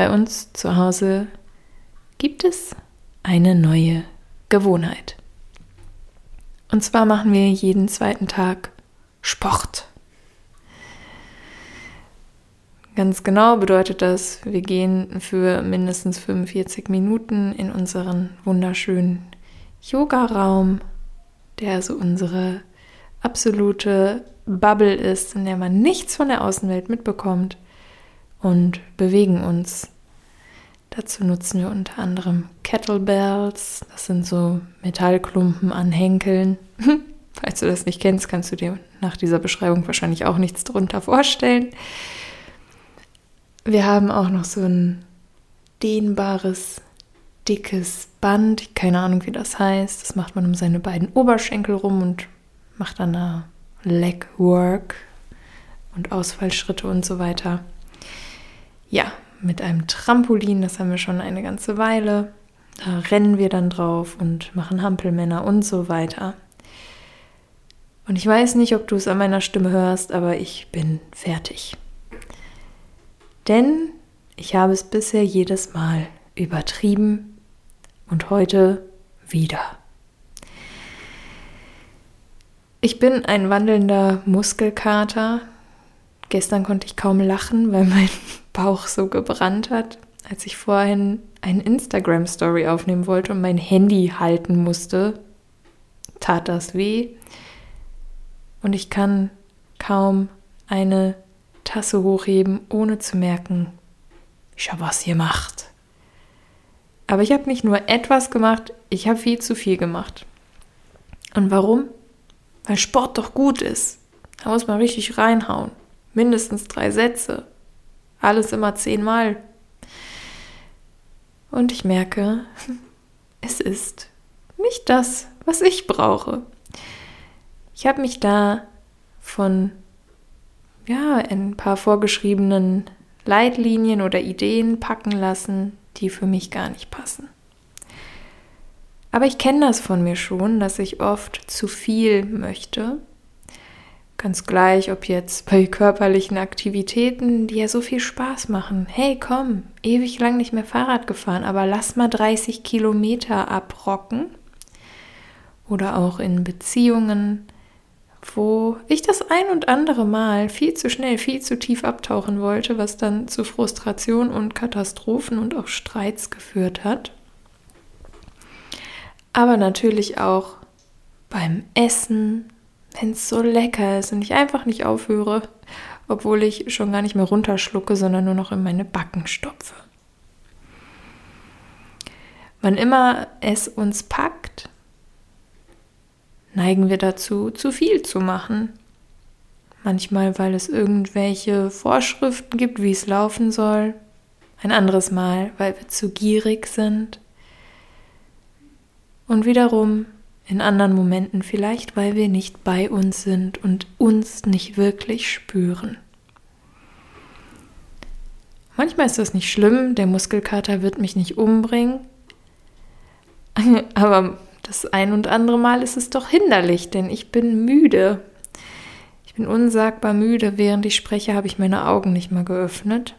bei uns zu Hause gibt es eine neue Gewohnheit. Und zwar machen wir jeden zweiten Tag Sport. Ganz genau bedeutet das, wir gehen für mindestens 45 Minuten in unseren wunderschönen Yoga-Raum, der so unsere absolute Bubble ist, in der man nichts von der Außenwelt mitbekommt und bewegen uns. Dazu nutzen wir unter anderem Kettlebells, das sind so Metallklumpen an Henkeln. Falls du das nicht kennst, kannst du dir nach dieser Beschreibung wahrscheinlich auch nichts darunter vorstellen. Wir haben auch noch so ein dehnbares, dickes Band, keine Ahnung, wie das heißt. Das macht man um seine beiden Oberschenkel rum und macht dann da Leg Work und Ausfallschritte und so weiter. Ja, mit einem Trampolin, das haben wir schon eine ganze Weile. Da rennen wir dann drauf und machen Hampelmänner und so weiter. Und ich weiß nicht, ob du es an meiner Stimme hörst, aber ich bin fertig. Denn ich habe es bisher jedes Mal übertrieben und heute wieder. Ich bin ein wandelnder Muskelkater. Gestern konnte ich kaum lachen, weil mein Bauch so gebrannt hat, als ich vorhin eine Instagram-Story aufnehmen wollte und mein Handy halten musste. Tat das weh. Und ich kann kaum eine Tasse hochheben, ohne zu merken, ich habe was gemacht. Aber ich habe nicht nur etwas gemacht, ich habe viel zu viel gemacht. Und warum? Weil Sport doch gut ist. Da muss man richtig reinhauen. Mindestens drei Sätze. Alles immer zehnmal. Und ich merke, es ist nicht das, was ich brauche. Ich habe mich da von ja, ein paar vorgeschriebenen Leitlinien oder Ideen packen lassen, die für mich gar nicht passen. Aber ich kenne das von mir schon, dass ich oft zu viel möchte. Ganz gleich, ob jetzt bei körperlichen Aktivitäten, die ja so viel Spaß machen. Hey, komm, ewig lang nicht mehr Fahrrad gefahren, aber lass mal 30 Kilometer abrocken. Oder auch in Beziehungen, wo ich das ein und andere Mal viel zu schnell, viel zu tief abtauchen wollte, was dann zu Frustration und Katastrophen und auch Streits geführt hat. Aber natürlich auch beim Essen, wenn es so lecker ist und ich einfach nicht aufhöre, obwohl ich schon gar nicht mehr runterschlucke, sondern nur noch in meine Backen stopfe. Wann immer es uns packt, neigen wir dazu, zu viel zu machen. Manchmal, weil es irgendwelche Vorschriften gibt, wie es laufen soll. Ein anderes Mal, weil wir zu gierig sind. Und wiederum in anderen Momenten vielleicht, weil wir nicht bei uns sind und uns nicht wirklich spüren. Manchmal ist das nicht schlimm, der Muskelkater wird mich nicht umbringen, aber das ein und andere Mal ist es doch hinderlich, denn ich bin müde. Ich bin unsagbar müde. Während ich spreche, habe ich meine Augen nicht mehr geöffnet.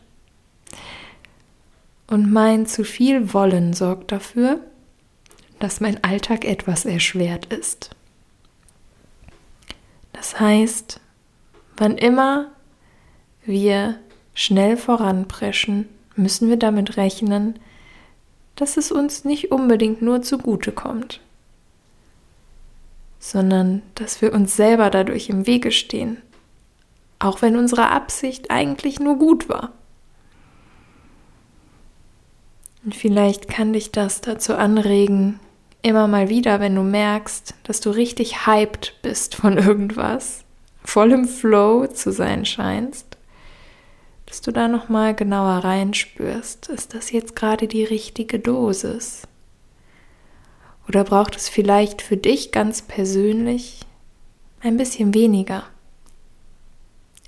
Und mein zu viel Wollen sorgt dafür, dass mein Alltag etwas erschwert ist. Das heißt, wann immer wir schnell voranpreschen, müssen wir damit rechnen, dass es uns nicht unbedingt nur zugute kommt sondern dass wir uns selber dadurch im Wege stehen, auch wenn unsere Absicht eigentlich nur gut war. Und vielleicht kann dich das dazu anregen, immer mal wieder, wenn du merkst, dass du richtig hyped bist von irgendwas, voll im Flow zu sein scheinst, dass du da noch mal genauer reinspürst, ist das jetzt gerade die richtige Dosis? Oder braucht es vielleicht für dich ganz persönlich ein bisschen weniger?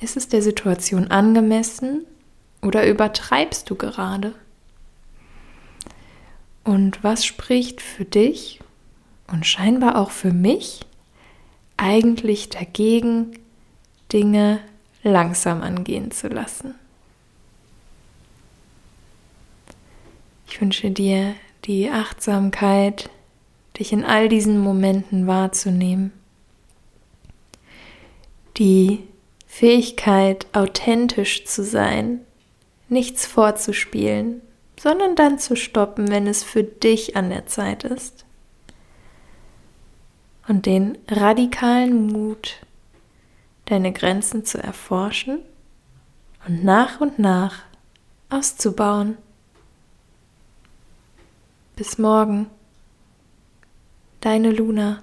Ist es der Situation angemessen oder übertreibst du gerade? Und was spricht für dich und scheinbar auch für mich eigentlich dagegen, Dinge langsam angehen zu lassen? Ich wünsche dir die Achtsamkeit, dich in all diesen Momenten wahrzunehmen. Die Fähigkeit, authentisch zu sein, nichts vorzuspielen, sondern dann zu stoppen, wenn es für dich an der Zeit ist. Und den radikalen Mut, deine Grenzen zu erforschen und nach und nach auszubauen. Bis morgen, deine Luna.